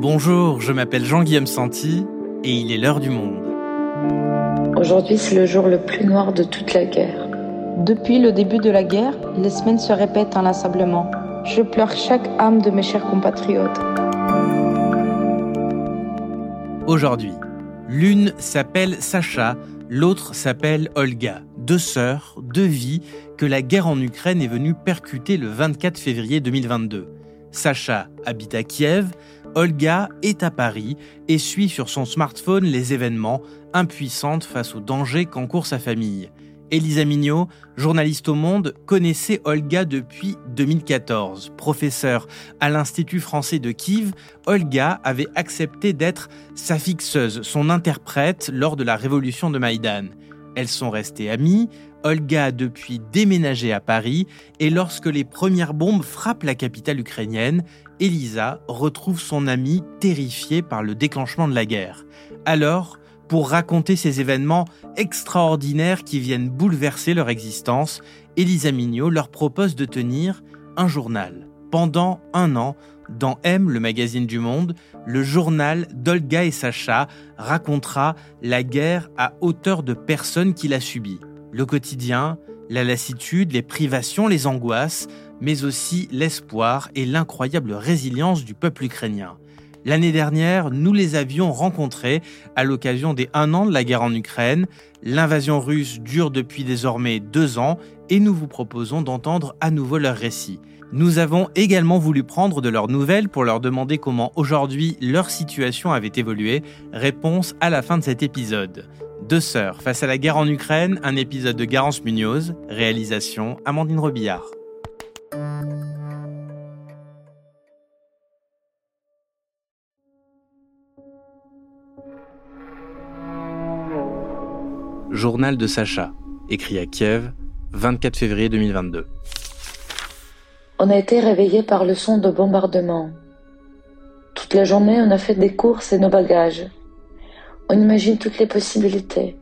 Bonjour, je m'appelle Jean-Guillaume Santi et il est l'heure du monde. Aujourd'hui, c'est le jour le plus noir de toute la guerre. Depuis le début de la guerre, les semaines se répètent inlassablement. Je pleure chaque âme de mes chers compatriotes. Aujourd'hui, l'une s'appelle Sacha, l'autre s'appelle Olga. Deux sœurs, deux vies que la guerre en Ukraine est venue percuter le 24 février 2022. Sacha habite à Kiev, Olga est à Paris et suit sur son smartphone les événements, impuissante face aux dangers qu'encourt sa famille. Elisa Mignot, journaliste au Monde, connaissait Olga depuis 2014. Professeure à l'Institut français de Kiev, Olga avait accepté d'être sa fixeuse, son interprète lors de la révolution de Maïdan. Elles sont restées amies, Olga a depuis déménagé à Paris et lorsque les premières bombes frappent la capitale ukrainienne, Elisa retrouve son amie terrifiée par le déclenchement de la guerre. Alors, pour raconter ces événements extraordinaires qui viennent bouleverser leur existence, Elisa Mignot leur propose de tenir un journal. Pendant un an, dans M, le magazine du Monde, le journal d'Olga et Sacha racontera la guerre à hauteur de personnes qui l'a subie. Le quotidien, la lassitude, les privations, les angoisses, mais aussi l'espoir et l'incroyable résilience du peuple ukrainien. L'année dernière, nous les avions rencontrés à l'occasion des un an de la guerre en Ukraine. L'invasion russe dure depuis désormais deux ans et nous vous proposons d'entendre à nouveau leur récit. Nous avons également voulu prendre de leurs nouvelles pour leur demander comment aujourd'hui leur situation avait évolué. Réponse à la fin de cet épisode. Deux sœurs face à la guerre en Ukraine, un épisode de Garance Munoz, réalisation Amandine Robillard. Journal de Sacha, écrit à Kiev, 24 février 2022. On a été réveillés par le son de bombardement. Toute la journée, on a fait des courses et nos bagages. On imagine toutes les possibilités.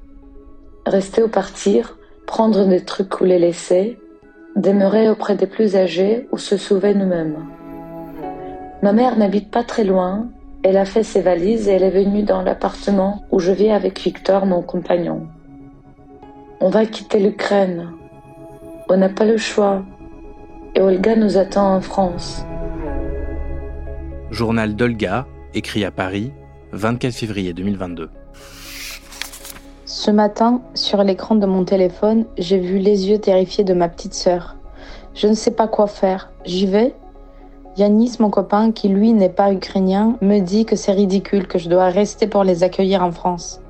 Rester ou partir, prendre des trucs ou les laisser, demeurer auprès des plus âgés ou se sauver nous-mêmes. Ma mère n'habite pas très loin, elle a fait ses valises et elle est venue dans l'appartement où je vis avec Victor, mon compagnon. On va quitter l'Ukraine. On n'a pas le choix. Et Olga nous attend en France. Journal d'Olga, écrit à Paris, 24 février 2022. Ce matin, sur l'écran de mon téléphone, j'ai vu les yeux terrifiés de ma petite sœur. Je ne sais pas quoi faire. J'y vais? Yanis, mon copain, qui lui n'est pas ukrainien, me dit que c'est ridicule, que je dois rester pour les accueillir en France.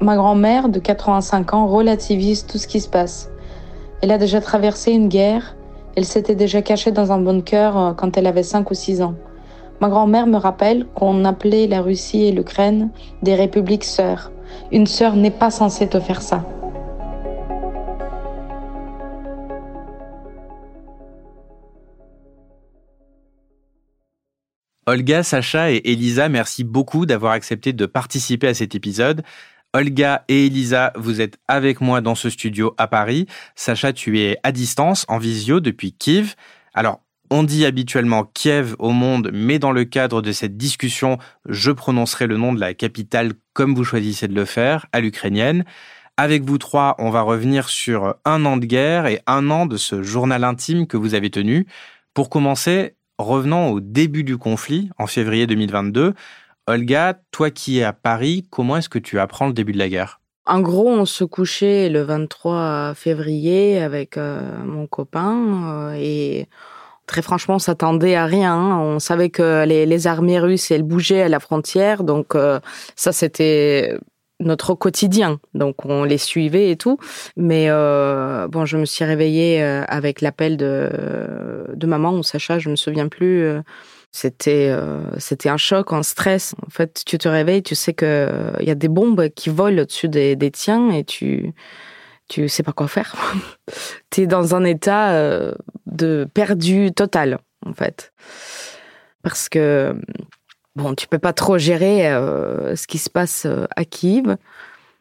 Ma grand-mère, de 85 ans, relativise tout ce qui se passe. Elle a déjà traversé une guerre. Elle s'était déjà cachée dans un bunker euh, quand elle avait 5 ou 6 ans. Ma grand-mère me rappelle qu'on appelait la Russie et l'Ukraine des républiques sœurs. Une sœur n'est pas censée te faire ça. Olga, Sacha et Elisa, merci beaucoup d'avoir accepté de participer à cet épisode. Olga et Elisa, vous êtes avec moi dans ce studio à Paris. Sacha, tu es à distance, en visio depuis Kiev. Alors, on dit habituellement Kiev au monde, mais dans le cadre de cette discussion, je prononcerai le nom de la capitale comme vous choisissez de le faire, à l'ukrainienne. Avec vous trois, on va revenir sur un an de guerre et un an de ce journal intime que vous avez tenu. Pour commencer, revenons au début du conflit, en février 2022. Olga, toi qui es à Paris, comment est-ce que tu apprends le début de la guerre? En gros, on se couchait le 23 février avec euh, mon copain euh, et très franchement, on s'attendait à rien. Hein. On savait que les, armées russes, elles bougeaient à la frontière, donc euh, ça c'était notre quotidien. Donc on les suivait et tout. Mais bon, je me suis réveillée avec l'appel de, de maman ou Sacha, je me souviens plus c'était euh, c'était un choc, un stress. En fait, tu te réveilles, tu sais que euh, il y a des bombes qui volent au-dessus des, tiens et tu tu sais pas quoi faire. tu es dans un état euh, de perdu total en fait. Parce que bon, tu peux pas trop gérer ce qui se passe à Kiev.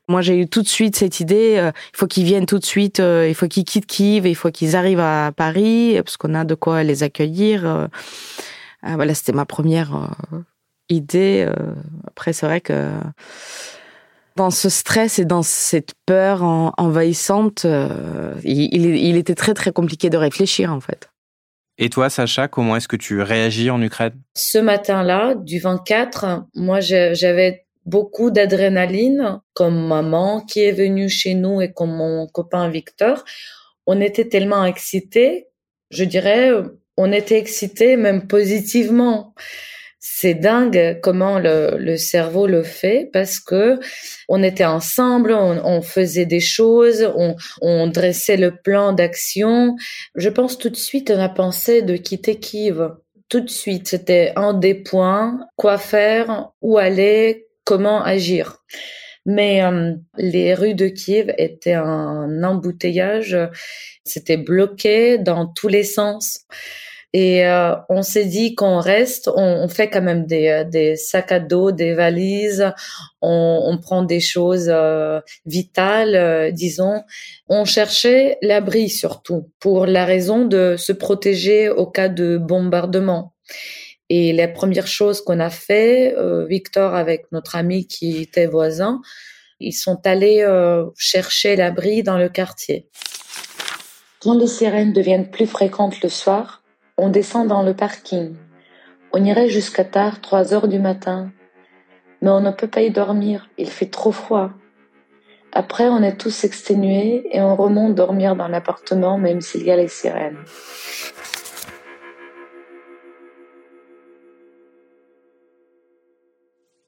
Moi, j'ai eu tout de suite cette idée, il faut qu'ils viennent tout de suite, il faut qu'ils quittent Kiev, il faut qu'ils arrivent à Paris, parce qu'on a de quoi les accueillir. Euh. voilà, c'était ma première idée. Après, c'est vrai que dans ce stress et dans cette peur envahissante, il était très très compliqué de réfléchir en fait. Et toi, Sacha, comment est-ce que tu réagis en Ukraine? Ce matin-là, du 24, moi, j'avais beaucoup d'adrénaline, comme maman qui est venue chez nous et comme mon copain Victor. On était tellement excités, je dirais, on était excités même positivement. C'est dingue comment le, le, cerveau le fait parce que on était ensemble, on, on faisait des choses, on, on, dressait le plan d'action. Je pense tout de suite, on a pensé de quitter Kiev. Tout de suite, c'était un des points, quoi faire, où aller, comment agir. Mais euh, les rues de Kiev étaient un embouteillage, c'était bloqué dans tous les sens. Et euh, on s'est dit qu'on reste, on, fait quand même des, euh, des, sacs à dos, des valises, on, prend des choses vitales, disons. On cherchait l'abri surtout, pour la raison de se protéger au cas de bombardement. Et la première chose qu'on a fait, euh, Victor avec notre ami qui était voisin, ils sont allés euh, chercher l'abri dans le quartier. Quand les sirènes deviennent plus fréquentes le soir, on descend dans le parking. On irait jusqu'à tard, 3 heures du matin. Mais on ne peut pas y dormir, il fait trop froid. Après, on est tous exténués et on remonte dormir dans l'appartement même s'il y a les sirènes.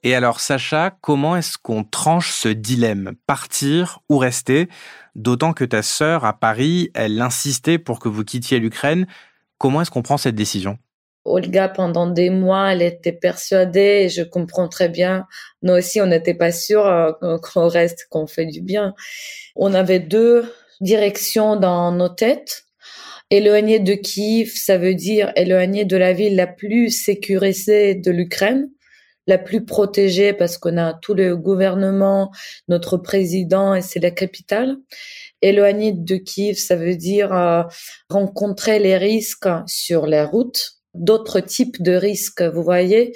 Et alors, Sacha, comment est-ce qu'on tranche ce dilemme? Partir ou rester? D'autant que ta sœur, à Paris, elle insistait pour que vous quittiez l'Ukraine. Comment est-ce qu'on prend cette décision? Olga, pendant des mois, elle était persuadée, je comprends très bien. Nous aussi, on n'était pas sûrs euh, qu'on reste, qu'on fait du bien. On avait deux directions dans nos têtes. Éloigné de Kiev, ça veut dire éloigné de la ville la plus sécurisée de l'Ukraine la plus protégée parce qu'on a tout le gouvernement, notre président et c'est la capitale. Éloigné de Kiev, ça veut dire euh, rencontrer les risques sur la route, d'autres types de risques, vous voyez.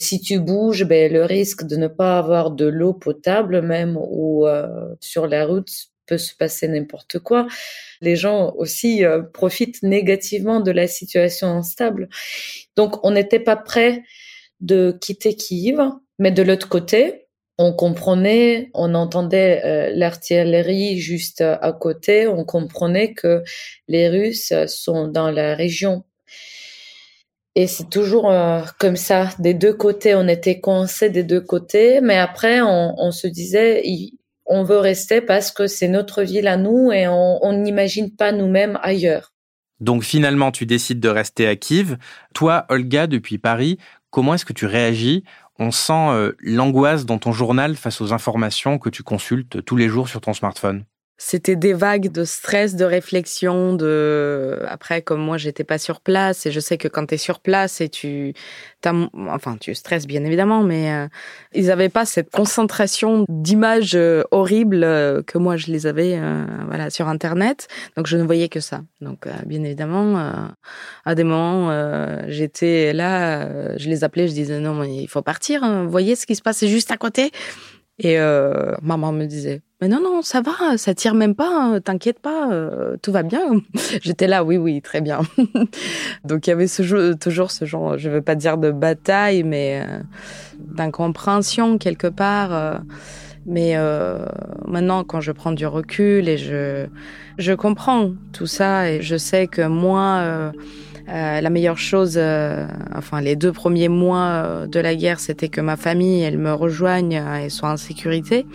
Si tu bouges, ben, le risque de ne pas avoir de l'eau potable même ou euh, sur la route peut se passer n'importe quoi. Les gens aussi euh, profitent négativement de la situation instable. Donc on n'était pas prêt de quitter Kiev, mais de l'autre côté, on comprenait, on entendait euh, l'artillerie juste à côté, on comprenait que les Russes sont dans la région. Et c'est toujours euh, comme ça, des deux côtés, on était coincés des deux côtés, mais après on, se disait, on veut rester parce que c'est notre ville à nous et on n'imagine pas nous-mêmes ailleurs. Donc finalement, tu décides de rester à Kiev. Toi, Olga, depuis Paris, Comment est-ce que tu réagis On sent euh, l'angoisse dans ton journal face aux informations que tu consultes tous les jours sur ton smartphone. C'était des vagues de stress, de réflexion, de après comme moi j'étais pas sur place et je sais que quand tu es sur place et tu enfin tu stresses bien évidemment mais euh, ils avaient pas cette concentration d'images euh, horribles euh, que moi je les avais voilà sur internet donc je ne voyais que ça. Donc bien évidemment à des moments j'étais là je les appelais je disais non mais il faut partir, hein. voyez ce qui se passe c'est juste à côté et euh, maman me disait, mais non, non, ça va, ça tire même pas, hein, t'inquiète pas, euh, tout va bien. J'étais là, oui, oui, très bien. Donc il y avait toujours ce genre, je veux pas dire de bataille, mais euh, d'incompréhension quelque part. Mais maintenant, quand je prends du recul et je, je comprends tout ça et je sais que moi euh, la meilleure chose, euh, enfin les deux premiers mois euh, de la guerre, c'était que ma famille, elle me rejoigne et soit en sécurité.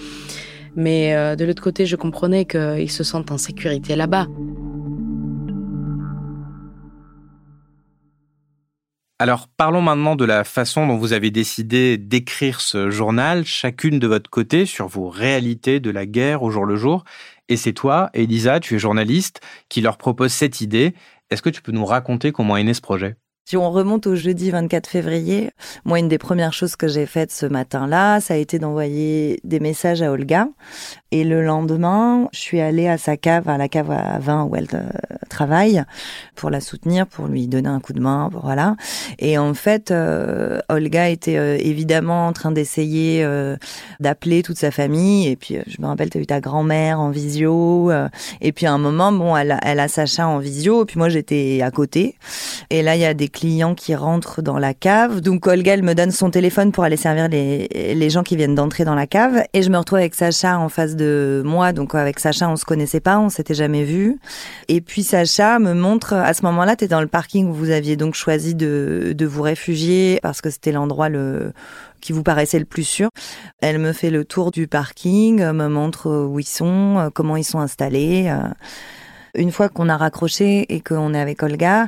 Mais de l'autre côté, je comprenais qu'ils se sentent en sécurité là-bas. Alors parlons maintenant de la façon dont vous avez décidé d'écrire ce journal, chacune de votre côté, sur vos réalités de la guerre au jour le jour. Et c'est toi, Elisa, tu es journaliste, qui leur propose cette idée est-ce que tu peux nous raconter comment est né ce projet? Si on remonte au jeudi 24 février, moi, une des premières choses que j'ai faites ce matin-là, ça a été d'envoyer des messages à Olga. Et le lendemain, je suis allée à sa cave, à la cave à vin où elle euh, travaille, pour la soutenir, pour lui donner un coup de main, voilà. Et en fait, euh, Olga était euh, évidemment en train d'essayer d'appeler toute sa famille. Et puis, je me rappelle, tu as eu ta grand-mère en visio. et puis, à un moment, bon, elle, elle a Sacha en visio. Et puis, moi, j'étais à côté. Et là, il y a des clients qui rentrent dans la cave. Donc Olga, elle me donne son téléphone pour aller servir les, les gens qui viennent d'entrer dans la cave. Et je me retrouve avec Sacha en face de moi. Donc avec Sacha, on se connaissait pas, on s'était jamais vu. Et puis Sacha me montre, à ce moment-là, tu es dans le parking où vous aviez donc choisi de, de vous réfugier parce que c'était l'endroit le qui vous paraissait le plus sûr. Elle me fait le tour du parking, me montre où ils sont, comment ils sont installés. Une fois qu'on a raccroché et qu'on est avec Olga,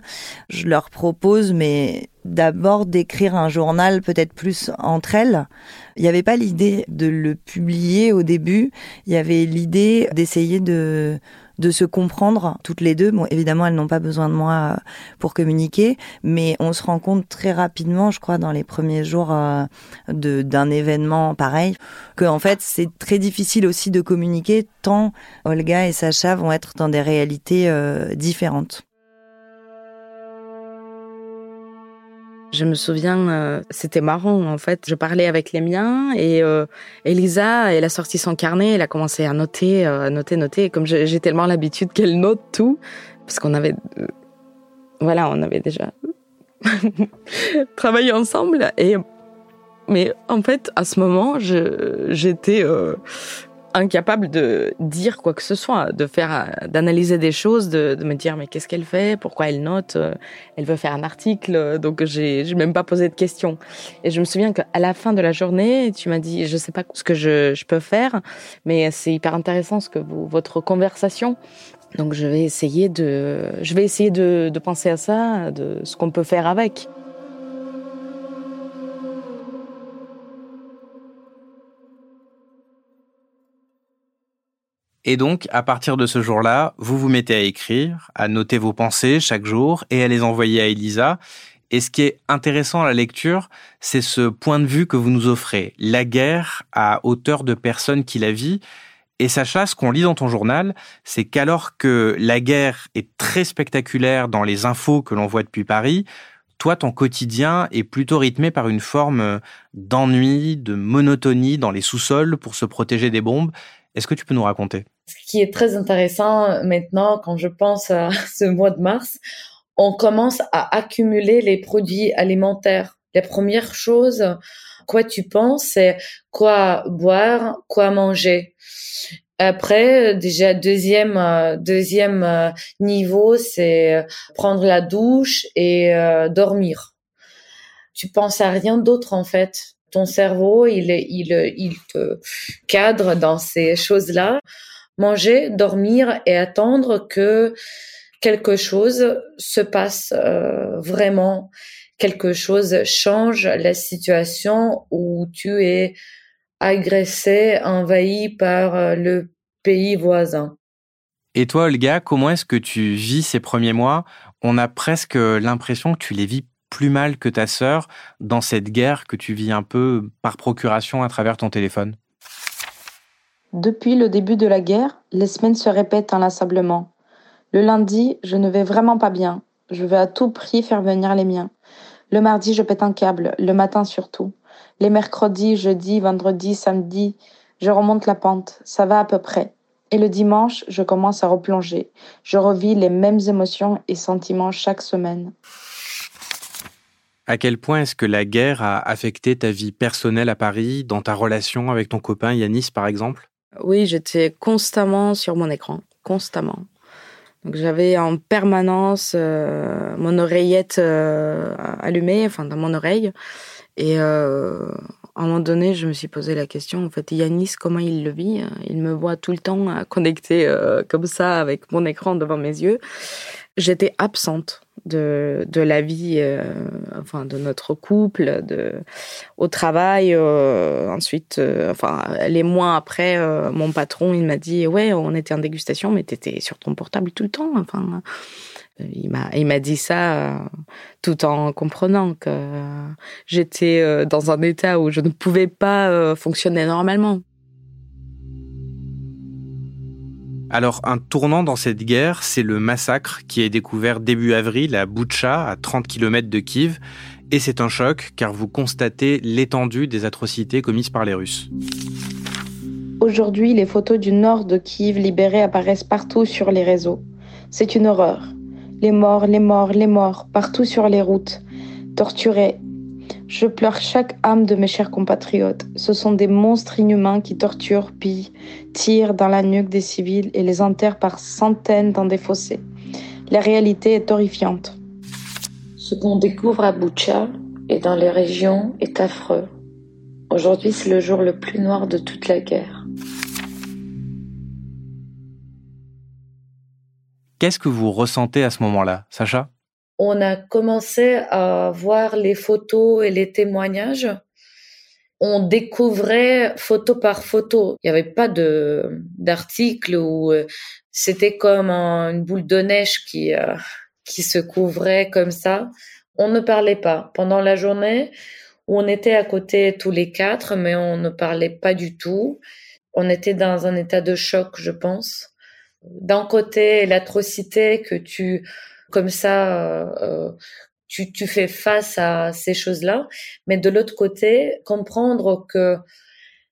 je leur propose, mais d'abord d'écrire un journal peut-être plus entre elles. Il n'y avait pas l'idée de le publier au début. Il y avait l'idée d'essayer de de se comprendre toutes les deux. Bon, évidemment, elles n'ont pas besoin de moi euh, pour communiquer, mais on se rend compte très rapidement, je crois, dans les premiers jours euh, d'un événement pareil, que en fait, c'est très difficile aussi de communiquer tant Olga et Sacha vont être dans des réalités euh, différentes. Je me souviens, euh, c'était marrant en fait. Je parlais avec les miens et euh, Elisa, elle a sorti son carnet, elle a commencé à noter, euh, à noter, noter. Comme j'ai tellement l'habitude qu'elle note tout, parce qu'on avait, voilà, on avait déjà travaillé ensemble. Et mais en fait, à ce moment, j'étais incapable de dire quoi que ce soit, de faire, d'analyser des choses, de, me dire mais qu'est-ce qu'elle fait, pourquoi elle note, euh, elle veut faire un article, donc j'ai, même pas posé de questions. Et je me souviens qu'à la fin de la journée, tu m'as dit je sais pas ce que je, peux faire, mais c'est hyper intéressant ce que vous, votre conversation. Donc je vais essayer de, je vais essayer de penser à ça, de ce qu'on peut faire avec. Et donc, à partir de ce jour-là, vous vous mettez à écrire, à noter vos pensées chaque jour et à les envoyer à Elisa. Et ce qui est intéressant à la lecture, c'est ce point de vue que vous nous offrez. La guerre à hauteur de personnes qui la vivent. Et Sacha, ce qu'on lit dans ton journal, c'est qu'alors que la guerre est très spectaculaire dans les infos que l'on voit depuis Paris, toi, ton quotidien est plutôt rythmé par une forme d'ennui, de monotonie dans les sous-sols pour se protéger des bombes. Est-ce que tu peux nous raconter? Ce qui est très intéressant maintenant, quand je pense à ce mois de mars, on commence à accumuler les produits alimentaires. La première chose, quoi tu penses, c'est quoi boire, quoi manger. Après, déjà deuxième deuxième niveau, c'est prendre la douche et euh, dormir. Tu penses à rien d'autre en fait ton cerveau, il, il, il te cadre dans ces choses-là. Manger, dormir et attendre que quelque chose se passe euh, vraiment, quelque chose change la situation où tu es agressé, envahi par euh, le pays voisin. Et toi, Olga, comment est-ce que tu vis ces premiers mois? On a presque l'impression que tu les vis plus mal que ta sœur dans cette guerre que tu vis un peu par procuration à travers ton téléphone Depuis le début de la guerre, les semaines se répètent inlassablement. Le lundi, je ne vais vraiment pas bien. Je veux à tout prix faire venir les miens. Le mardi, je pète un câble, le matin surtout. Les mercredis, jeudi, vendredi, samedi, je remonte la pente. Ça va à peu près. Et le dimanche, je commence à replonger. Je revis les mêmes émotions et sentiments chaque semaine. À quel point est-ce que la guerre a affecté ta vie personnelle à Paris, dans ta relation avec ton copain Yanis par exemple? Oui, j'étais constamment sur mon écran, constamment. Donc j'avais en permanence euh, mon oreillette euh, allumée, enfin dans mon oreille. Et euh, à un moment donné, je me suis posé la question, en fait, Yanis, comment il le vit? Il me voit tout le temps connecté comme ça avec mon écran devant mes yeux. J'étais absente de, de la vie, euh, enfin de notre couple, de, au travail. Euh, ensuite, euh, enfin les mois après, mon patron il m'a dit ouais on était en dégustation mais t'étais sur ton portable tout le temps. Enfin Il m'a, il m'a dit ça tout en comprenant que j'étais dans un état où je ne pouvais pas fonctionner normalement. Alors, un tournant dans cette guerre, c'est le massacre qui est découvert début avril à Boutcha, à 30 km de Kiev. Et c'est un choc car vous constatez l'étendue des atrocités commises par les Russes. Aujourd'hui, les photos du nord de Kiev libérées apparaissent partout sur les réseaux. C'est une horreur. Les morts, les morts, les morts, partout sur les routes, torturés, je pleure chaque âme de mes chers compatriotes. Ce sont des monstres inhumains qui torturent, pillent, tirent dans la nuque des civils et les enterrent par centaines dans des fossés. La réalité est horrifiante. Ce qu'on découvre à Boucha et dans les régions est affreux. Aujourd'hui, c'est le jour le plus noir de toute la guerre. Qu'est-ce que vous ressentez à ce moment-là, Sacha? On a commencé à voir les photos et les témoignages. On découvrait photo par photo. Il n'y avait pas de d'article où euh, c'était comme une boule de neige qui euh, qui se couvrait comme ça. On ne parlait pas pendant la journée. On était à côté tous les quatre, mais on ne parlait pas du tout. On était dans un état de choc, je pense. D'un côté, l'atrocité que tu comme ça, euh, euh, tu, fais face à ces choses-là. Mais de l'autre côté, comprendre que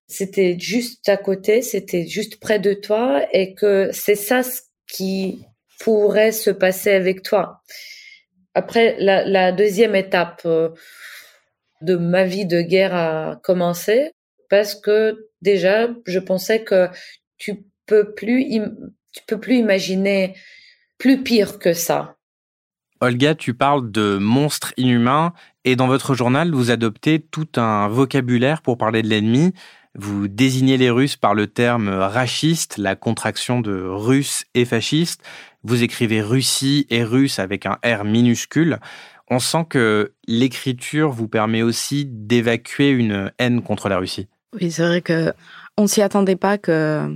c'était juste à côté, c'était juste près de toi et que c'est ça ce qui pourrait se passer avec toi. Après, la, la deuxième étape euh, de ma vie de guerre a commencé parce que déjà, je pensais que tu peux plus, tu peux plus imaginer plus pire que ça. Olga, tu parles de monstres inhumains et dans votre journal, vous adoptez tout un vocabulaire pour parler de l'ennemi. Vous désignez les Russes par le terme rachiste, la contraction de russe et fasciste. Vous écrivez Russie et russe avec un R minuscule. On sent que l'écriture vous permet aussi d'évacuer une haine contre la Russie. Oui, c'est vrai que on s'y attendait pas que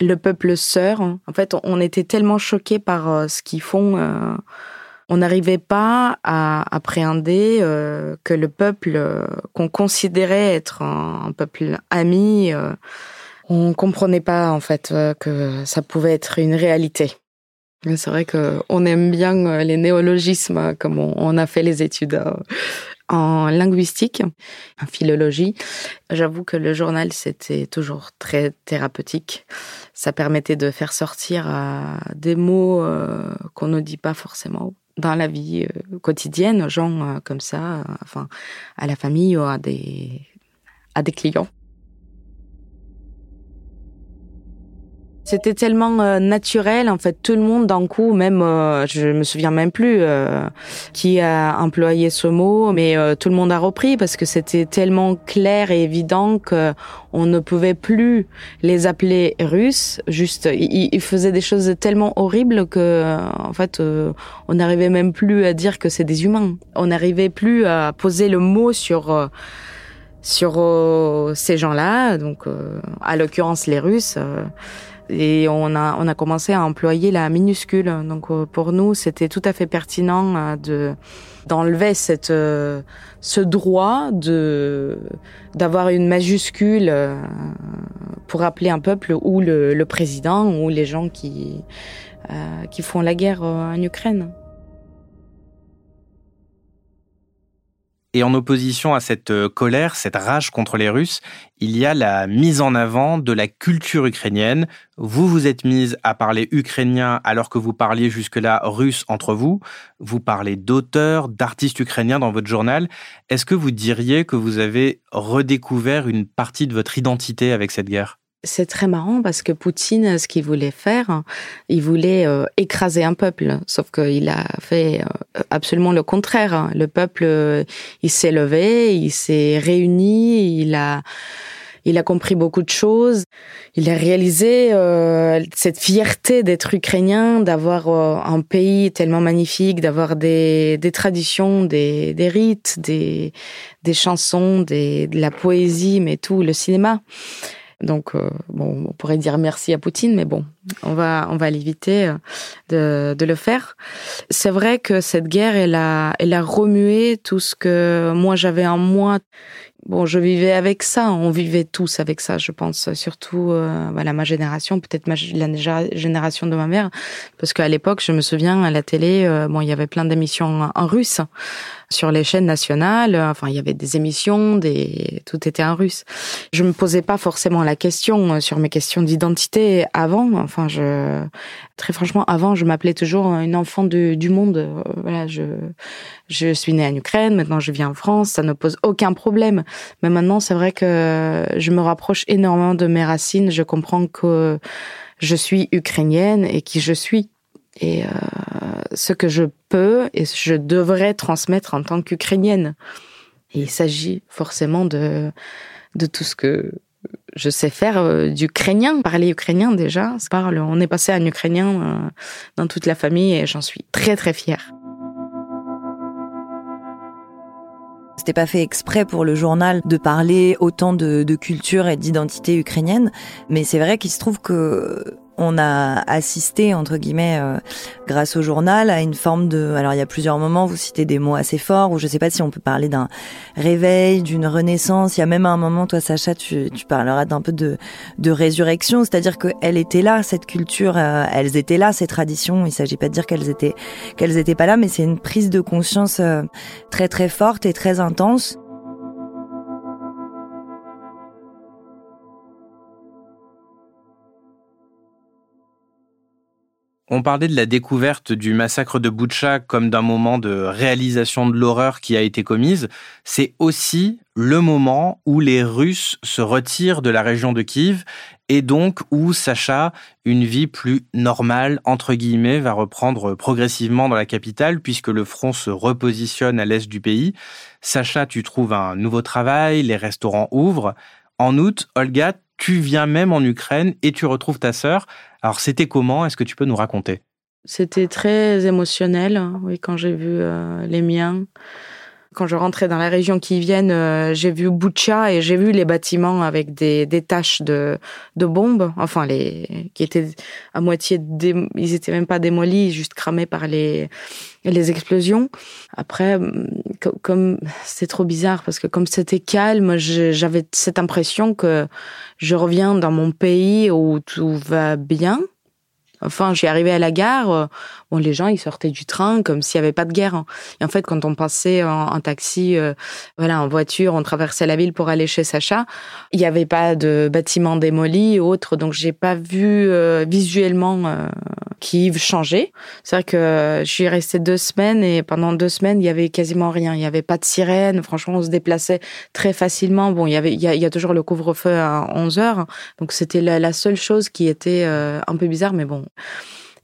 le peuple sœur. En fait, on était tellement choqués par euh, ce qu'ils font. Euh, on n'arrivait pas à appréhender euh, que le peuple euh, qu'on considérait être un, peuple ami, euh, on comprenait pas en fait que ça pouvait être une réalité. C'est vrai que on aime bien les néologismes, comme on, a fait les études en linguistique, en philologie. J'avoue que le journal, c'était toujours très thérapeutique. Ça permettait de faire sortir des mots qu'on ne dit pas forcément dans la vie euh, quotidienne, gens euh, comme ça, euh, enfin, à la famille ou à des, à des clients. C'était tellement euh, naturel, en fait, tout le monde d'un coup, même, euh, je me souviens même plus euh, qui a employé ce mot, mais tout le monde a repris parce que c'était tellement clair et évident que on ne pouvait plus les appeler russes. Juste, ils, faisaient des choses tellement horribles que, en fait, on n'arrivait même plus à dire que c'est des humains. On n'arrivait plus à poser le mot sur sur ces gens-là, donc à l'occurrence les Russes et on a on a commencé à employer la minuscule. Donc euh, pour nous, c'était tout à fait pertinent euh, de d'enlever cette euh, ce droit de d'avoir une majuscule pour appeler un peuple ou le, le président ou les gens qui qui font la guerre en Ukraine. Et en opposition à cette euh, colère, cette rage contre les Russes, il y a la mise en avant de la culture ukrainienne. Vous vous êtes mise à parler ukrainien alors que vous parliez jusque-là russe entre vous. Vous parlez d'auteurs, d'artistes ukrainiens dans votre journal. Est-ce que vous diriez que vous avez redécouvert une partie de votre identité avec cette guerre? C'est très marrant parce que Poutine, ce qu'il voulait faire, il voulait euh, écraser un peuple, sauf qu'il a fait euh, absolument le contraire. Le peuple, euh, il s'est levé, il s'est réuni, il a, il a compris beaucoup de choses. Il a réalisé cette fierté d'être ukrainien, d'avoir un pays tellement magnifique, d'avoir des, des traditions, des, des rites, des, des chansons, des, de la poésie, mais tout, le cinéma. Donc, euh, bon, on pourrait dire merci à Poutine, mais bon, on va, on va l'éviter de, de le faire. C'est vrai que cette guerre, elle a, elle a remué tout ce que moi j'avais en moi. Bon, je vivais avec ça, on vivait tous avec ça, je pense, surtout euh, voilà ma génération, peut-être la génération de ma mère, parce qu'à l'époque, je me souviens à la télé, euh, bon, il y avait plein d'émissions en russe sur les chaînes nationales. Enfin, il y avait des émissions, des tout était en russe. Je me posais pas forcément la question euh, sur mes questions d'identité avant. Enfin, je très franchement, avant, je m'appelais toujours une enfant du monde. Euh, voilà, je je suis née en Ukraine, maintenant je vis en France, ça ne pose aucun problème. Mais maintenant, c'est vrai que je me rapproche énormément de mes racines. Je comprends que je suis ukrainienne et qui je suis et euh, ce que je peux et je devrais transmettre en tant qu'ukrainienne. Et il s'agit forcément de, de tout ce que je sais faire euh, d'ukrainien, parler ukrainien déjà. On est passé à un ukrainien euh, dans toute la famille et j'en suis très très fière. C'était pas fait exprès pour le journal de parler autant de culture et d'identité ukrainienne, mais c'est vrai qu'il se trouve que on a assisté entre guillemets euh, grâce au journal à une forme de alors il y a plusieurs moments vous citez des mots assez forts ou je sais pas si on peut parler d'un réveil d'une renaissance. Il y a même un moment toi Sacha tu, tu parleras d'un peu de de résurrection c'est-à-dire que elle était là cette culture euh, elles étaient là ces traditions. Il s'agit pas de dire qu'elles étaient qu'elles étaient pas là mais c'est une prise de conscience euh, très très forte et très intense On parlait de la découverte du massacre de Boutcha comme d'un moment de réalisation de l'horreur qui a été commise. C'est aussi le moment où les Russes se retirent de la région de Kiev et donc où Sacha, une vie plus normale, entre guillemets, va reprendre progressivement dans la capitale puisque le front se repositionne à l'est du pays. Sacha, tu trouves un nouveau travail, les restaurants ouvrent. En août, Olga, tu viens même en Ukraine et tu retrouves ta sœur. Alors c'était comment? Est-ce que tu peux nous raconter? C'était très émotionnel, oui, quand j'ai vu euh, les miens. Quand je rentrais dans la région qui viennent, euh, j'ai vu Boucha et j'ai vu les bâtiments avec des, des taches de, de bombes, enfin les qui étaient à moitié, ils étaient même pas démolis, juste cramés par les les explosions. Après, comme c'est trop bizarre parce que comme c'était calme, j'avais cette impression que je reviens dans mon pays où tout va bien Enfin, j'ai arrivé à la gare, euh, bon, les gens ils sortaient du train comme s'il y avait pas de guerre. Hein. Et en fait, quand on passait en, taxi, euh, voilà, en voiture, on traversait la ville pour aller chez Sacha, il n'y avait pas de bâtiments démolis ou autre, donc j'ai pas vu euh, visuellement Kiev changer. C'est vrai que je suis restée deux semaines et pendant deux semaines, il y avait quasiment rien. Il y avait pas de sirène. Franchement, on se déplaçait très facilement. Bon, il y avait, il y a, toujours le couvre-feu à 11 heures, donc c'était la, la, seule chose qui était un peu bizarre, mais bon,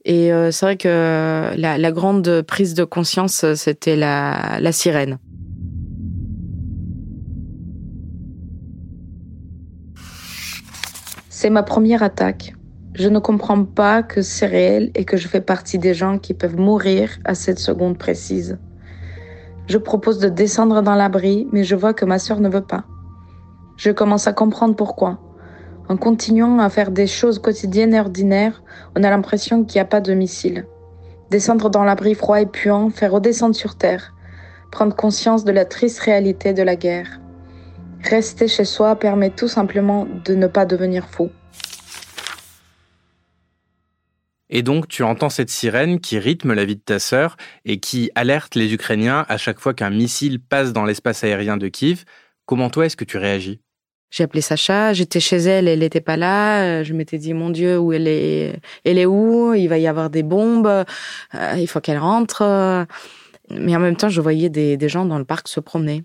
et euh, c'est vrai que la, grande prise de conscience, c'était la, la sirène. C'est ma première attaque. Je ne comprends pas que c'est réel et que je fais partie des gens qui peuvent mourir à cette seconde précise. Je propose de descendre dans l'abri, mais je vois que ma sœur ne veut pas. Je commence à comprendre pourquoi. En continuant à faire des choses quotidiennes et ordinaires, on a l'impression qu'il n'y a pas de missile. Descendre dans l'abri froid et puant, faire redescendre sur Terre, prendre conscience de la triste réalité de la guerre. Rester chez soi permet tout simplement de ne pas devenir fou. Et donc, tu entends cette sirène qui rythme la vie de ta sœur et qui alerte les Ukrainiens à chaque fois qu'un missile passe dans l'espace aérien de Kiev. Comment toi, est-ce que tu réagis? J'ai appelé Sacha, j'étais chez elle, elle n'était pas là. Je m'étais dit, mon Dieu, où elle est Elle est où? Il va y avoir des bombes. Euh, il faut qu'elle rentre. Mais en même temps, je voyais des gens dans le parc se promener.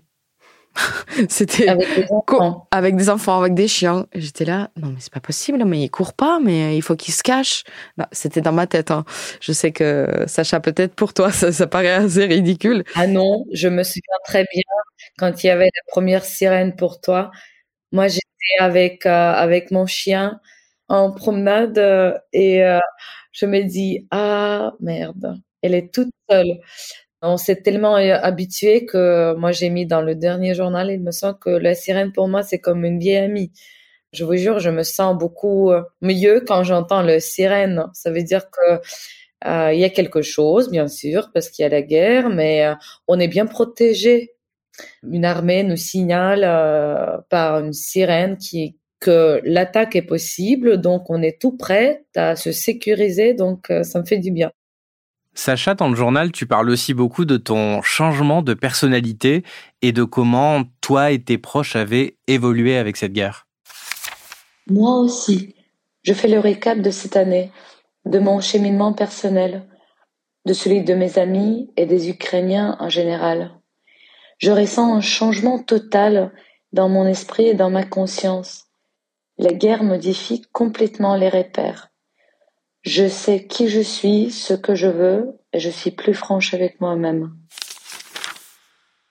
C'était avec des enfants, avec des enfants, avec des chiens. J'étais là, non mais c'est pas possible, mais il court pas, mais il faut qu'il se cache. Bah, c'était dans ma tête. Hein. Je sais que Sacha, peut-être pour toi, ça, ça paraît assez ridicule. Ah non, je me souviens très bien quand il y avait la première sirène pour toi. Moi, j'étais avec euh, avec mon chien en promenade euh, et euh, je me dis ah merde, elle est toute seule. On s'est tellement habitué que moi j'ai mis dans le dernier journal, il me semble que la sirène pour moi c'est comme une vieille amie. Je vous jure, je me sens beaucoup mieux quand j'entends le sirène. Ça veut dire que il y a quelque chose, bien sûr, parce qu'il y a la guerre, mais on est bien protégé. Une armée nous signale par une sirène qui que l'attaque est possible, donc on est tout prêt à se sécuriser, donc ça me fait du bien. Sacha, dans le journal, tu parles aussi beaucoup de ton changement de personnalité et de comment toi et tes proches avaient évolué avec cette guerre. Moi aussi. Je fais le récap de cette année, de mon cheminement personnel, de celui de mes amis et des Ukrainiens en général. Je ressens un changement total dans mon esprit et dans ma conscience. La guerre modifie complètement les repères. Je sais qui je suis, ce que je veux, et je suis plus franche avec moi-même.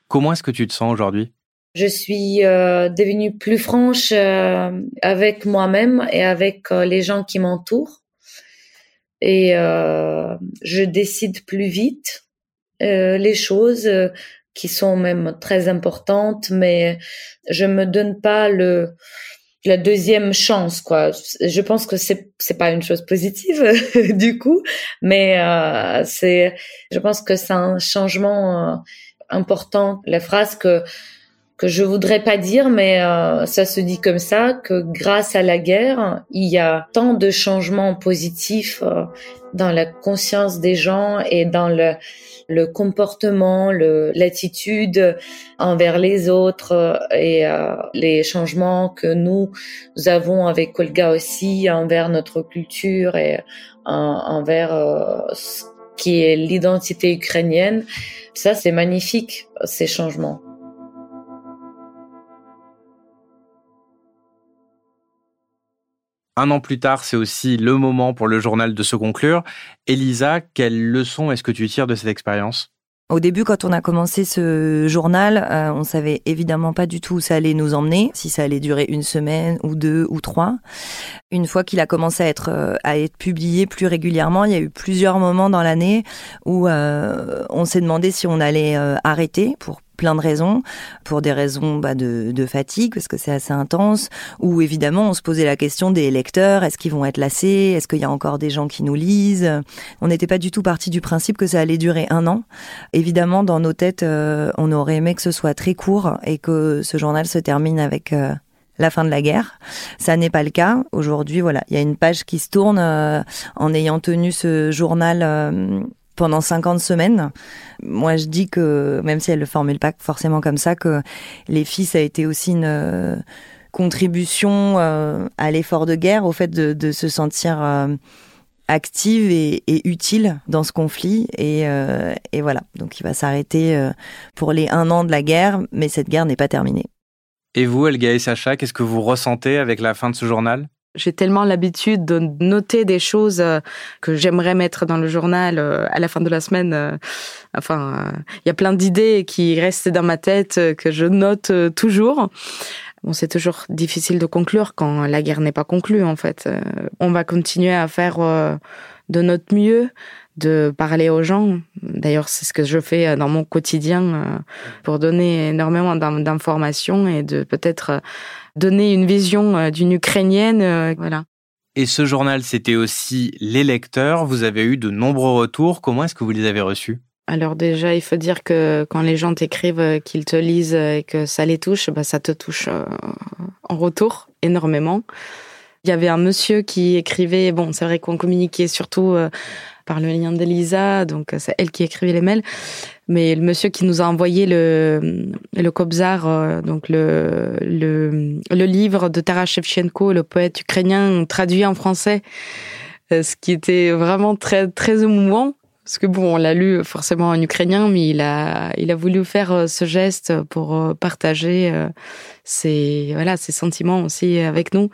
Comment est-ce que tu te sens aujourd'hui? Je suis euh, devenue plus franche euh, avec moi-même et avec euh, les gens qui m'entourent. Et je décide plus vite les choses qui sont même très importantes, mais je me donne pas le la deuxième chance quoi. Je pense que c'est c'est pas une chose positive du coup mais euh, c'est je pense que c'est un changement euh, important. La phrase que que je voudrais pas dire, mais euh, ça se dit comme ça, que grâce à la guerre, il y a tant de changements positifs euh, dans la conscience des gens et dans le, le comportement, l'attitude envers les autres euh, et euh, les changements que nous, nous avons avec Olga aussi envers notre culture et envers ce qui est l'identité ukrainienne. Ça, c'est magnifique, ces changements. Un an plus tard, c'est aussi le moment pour le journal de se conclure. Elisa, quelle leçon est-ce que tu tires de cette expérience? Au début, quand on a commencé ce journal, euh, on savait évidemment pas du tout où ça allait nous emmener, si ça allait durer une semaine ou deux ou trois. Une fois qu'il a commencé à être euh, publié plus régulièrement, il y a eu plusieurs moments dans l'année où euh, on s'est demandé si on allait arrêter pour plein de raisons, pour des raisons bah, de, de, fatigue, parce que c'est assez intense, ou évidemment on se posait la question des lecteurs, est-ce qu'ils vont être lassés, est-ce qu'il y a encore des gens qui nous lisent? On n'était pas du tout parti du principe que ça allait durer un an. Évidemment, dans nos têtes, euh, on aurait aimé que ce soit très court et que ce journal se termine avec... Euh, la fin de la guerre. Ça n'est pas le cas. Aujourd'hui, voilà, il y a une page qui se tourne euh, en ayant tenu ce journal pendant 50 semaines. Moi, je dis que, même si elle le formule pas forcément comme ça, que les filles, ça a été aussi une euh, contribution euh, à l'effort de guerre, au fait de, se sentir euh, active et, utile dans ce conflit. Et, et voilà, donc il va s'arrêter pour les un an de la guerre, mais cette guerre n'est pas terminée. Et vous, Elga et Sacha, qu'est-ce que vous ressentez avec la fin de ce journal? J'ai tellement l'habitude de noter des choses euh, que j'aimerais mettre dans le journal euh, à la fin de la semaine. Euh, enfin, il y a plein d'idées qui restent dans ma tête que je note toujours. Bon, c'est toujours difficile de conclure quand la guerre n'est pas conclue, en fait. On va continuer à faire de notre mieux, de parler aux gens. D'ailleurs, c'est ce que je fais dans mon quotidien pour donner énormément d'informations et de peut-être donner une vision euh, d'une Ukrainienne. Euh, voilà. Et ce journal, c'était aussi les lecteurs. Vous avez eu de nombreux retours. Comment est-ce que vous les avez reçus? Alors déjà, il faut dire que quand les gens t'écrivent euh, qu'ils te lisent et que ça les touche, bah ça te touche en retour énormément. Il y avait un monsieur qui écrivait, bon, c'est vrai qu'on communiquait surtout par le lien d'Elisa, donc c'est elle qui écrivait les mails. Mais le monsieur qui nous a envoyé le, le Kobzar, euh, donc le, le, le livre de Taras Shevchenko, le poète ukrainien traduit en français, euh, ce qui était vraiment très, très émouvant. Parce que bon, on l'a lu forcément en ukrainien, mais il a, il a voulu faire euh, ce geste pour partager ses, voilà, ses sentiments aussi avec nous.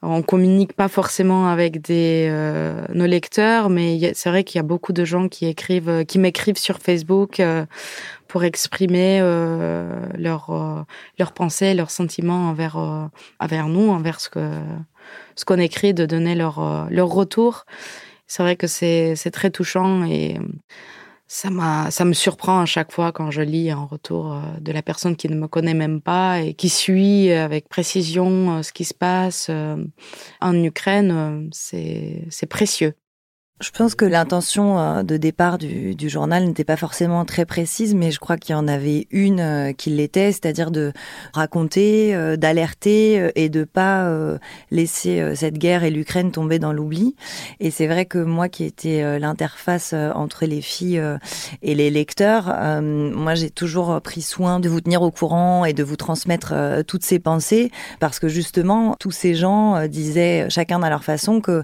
On communique pas forcément avec des euh, nos lecteurs, mais c'est vrai qu'il y a beaucoup de gens qui écrivent, euh, qui m'écrivent sur Facebook euh, pour exprimer leurs leurs pensées, leurs sentiments envers envers nous, envers ce que ce qu'on écrit, de donner leur leur retour. C'est vrai que c'est très touchant et Ça, ça me surprend à chaque fois quand je lis en retour euh, de la personne qui ne me connaît même pas et qui suit avec précision euh, ce qui se passe en Ukraine. C'est précieux. Je pense que l'intention euh, de départ du, du journal n'était pas forcément très précise, mais je crois qu'il y en avait une euh, qui l'était, c'est-à-dire de raconter, euh, d'alerter et de pas laisser cette guerre et l'Ukraine tomber dans l'oubli. Et c'est vrai que moi, qui étais l'interface entre les filles et les lecteurs, moi j'ai toujours pris soin de vous tenir au courant et de vous transmettre toutes ces pensées, parce que justement tous ces gens disaient chacun à leur façon que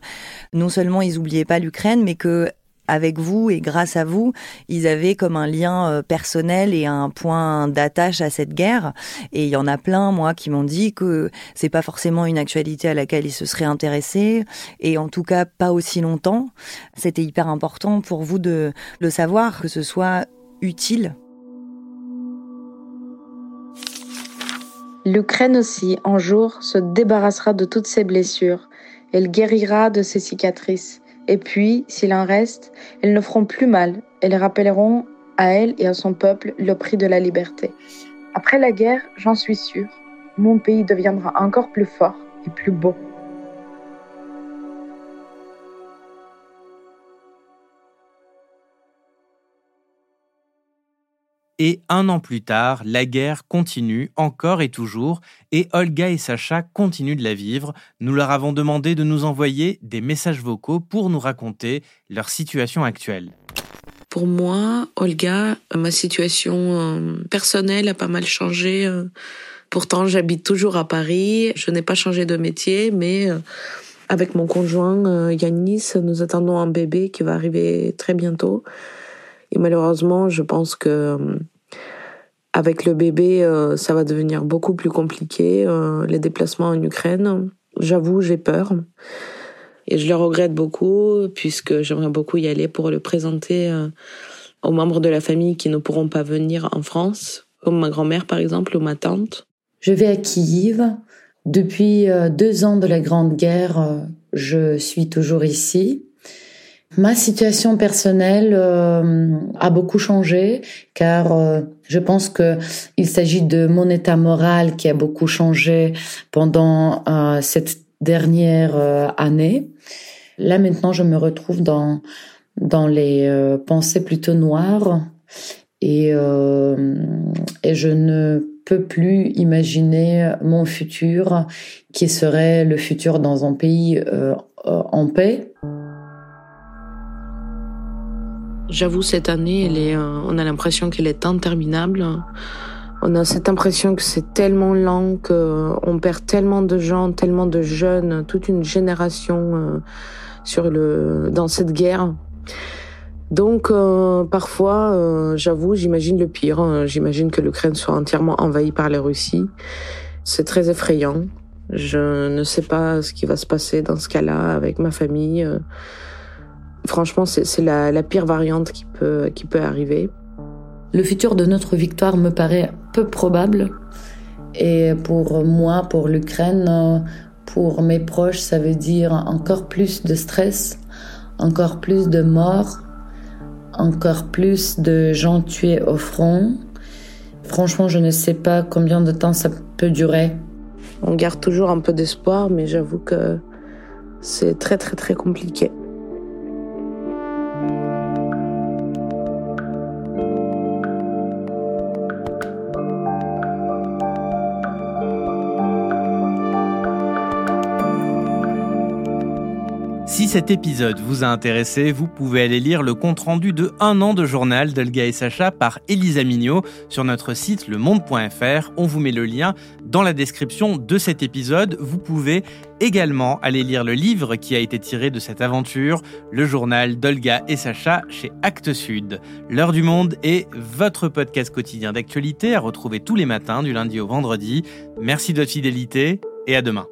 non seulement ils oubliaient pas l'Ukraine mais que avec vous et grâce à vous, ils avaient comme un lien euh, personnel et un point d'attache à cette guerre. Et il y en a plein, moi, qui m'ont dit que c'est pas forcément une actualité à laquelle ils se seraient intéressés, et en tout cas pas aussi longtemps. C'était hyper important pour vous de le savoir, que ce soit utile. L'Ukraine aussi, un jour, se débarrassera de toutes ses blessures. Elle guérira de ses cicatrices. Et puis, s'il en reste, elles ne feront plus mal. Elles rappelleront à elle et à son peuple le prix de la liberté. Après la guerre, j'en suis sûre, mon pays deviendra encore plus fort et plus beau. Et un an plus tard, la guerre continue encore et toujours, et Olga et Sacha continuent de la vivre. Nous leur avons demandé de nous envoyer des messages vocaux pour nous raconter leur situation actuelle. Pour moi, Olga, ma situation euh, personnelle a pas mal changé. Euh. Pourtant, j'habite toujours à Paris. Je n'ai pas changé de métier, mais euh, avec mon conjoint Yanis, nous attendons un bébé qui va arriver très bientôt. Et malheureusement, je pense que euh, avec le bébé, euh, ça va devenir beaucoup plus compliqué. Euh, les déplacements en Ukraine, j'avoue, j'ai peur. Et je le regrette beaucoup, puisque j'aimerais beaucoup y aller pour le présenter aux membres de la famille qui ne pourront pas venir en France, comme ma grand-mère par exemple, ou ma tante. Je vais à Kiev. Depuis deux ans de la Grande Guerre, je suis toujours ici. Ma situation personnelle euh, a beaucoup changé car euh, je pense que il s'agit de mon état moral qui a beaucoup changé pendant euh, cette dernière année. Là maintenant, je me retrouve dans dans les pensées plutôt noires et et je ne peux plus imaginer mon futur qui serait le futur dans un pays en paix. J'avoue, cette année, elle est, euh, on a l'impression qu'elle est interminable. On a cette impression que c'est tellement lent, qu'on perd tellement de gens, tellement de jeunes, toute une génération euh, sur le, dans cette guerre. Donc euh, parfois, j'avoue, j'imagine le pire. Hein. J'imagine que l'Ukraine soit entièrement envahie par la Russie. C'est très effrayant. Je ne sais pas ce qui va se passer dans ce cas-là avec ma famille. Franchement, c'est la, pire variante qui peut, qui peut arriver. Le futur de notre victoire me paraît peu probable. Et pour moi, pour l'Ukraine, pour mes proches, ça veut dire encore plus de stress, encore plus de morts, encore plus de gens tués au front. Franchement, je ne sais pas combien de temps ça peut durer. On garde toujours un peu d'espoir, mais j'avoue que c'est très très très compliqué. Cet épisode vous a intéressé, vous pouvez aller lire le compte-rendu de un an de journal d'Olga et Sacha par Elisa Mignot sur notre site lemonde.fr. On vous met le lien dans la description de cet épisode. Vous pouvez également aller lire le livre qui a été tiré de cette aventure, le journal d'Olga et Sacha chez Actes Sud. L'heure du monde est votre podcast quotidien d'actualité à retrouver tous les matins du lundi au vendredi. Merci de votre fidélité et à demain.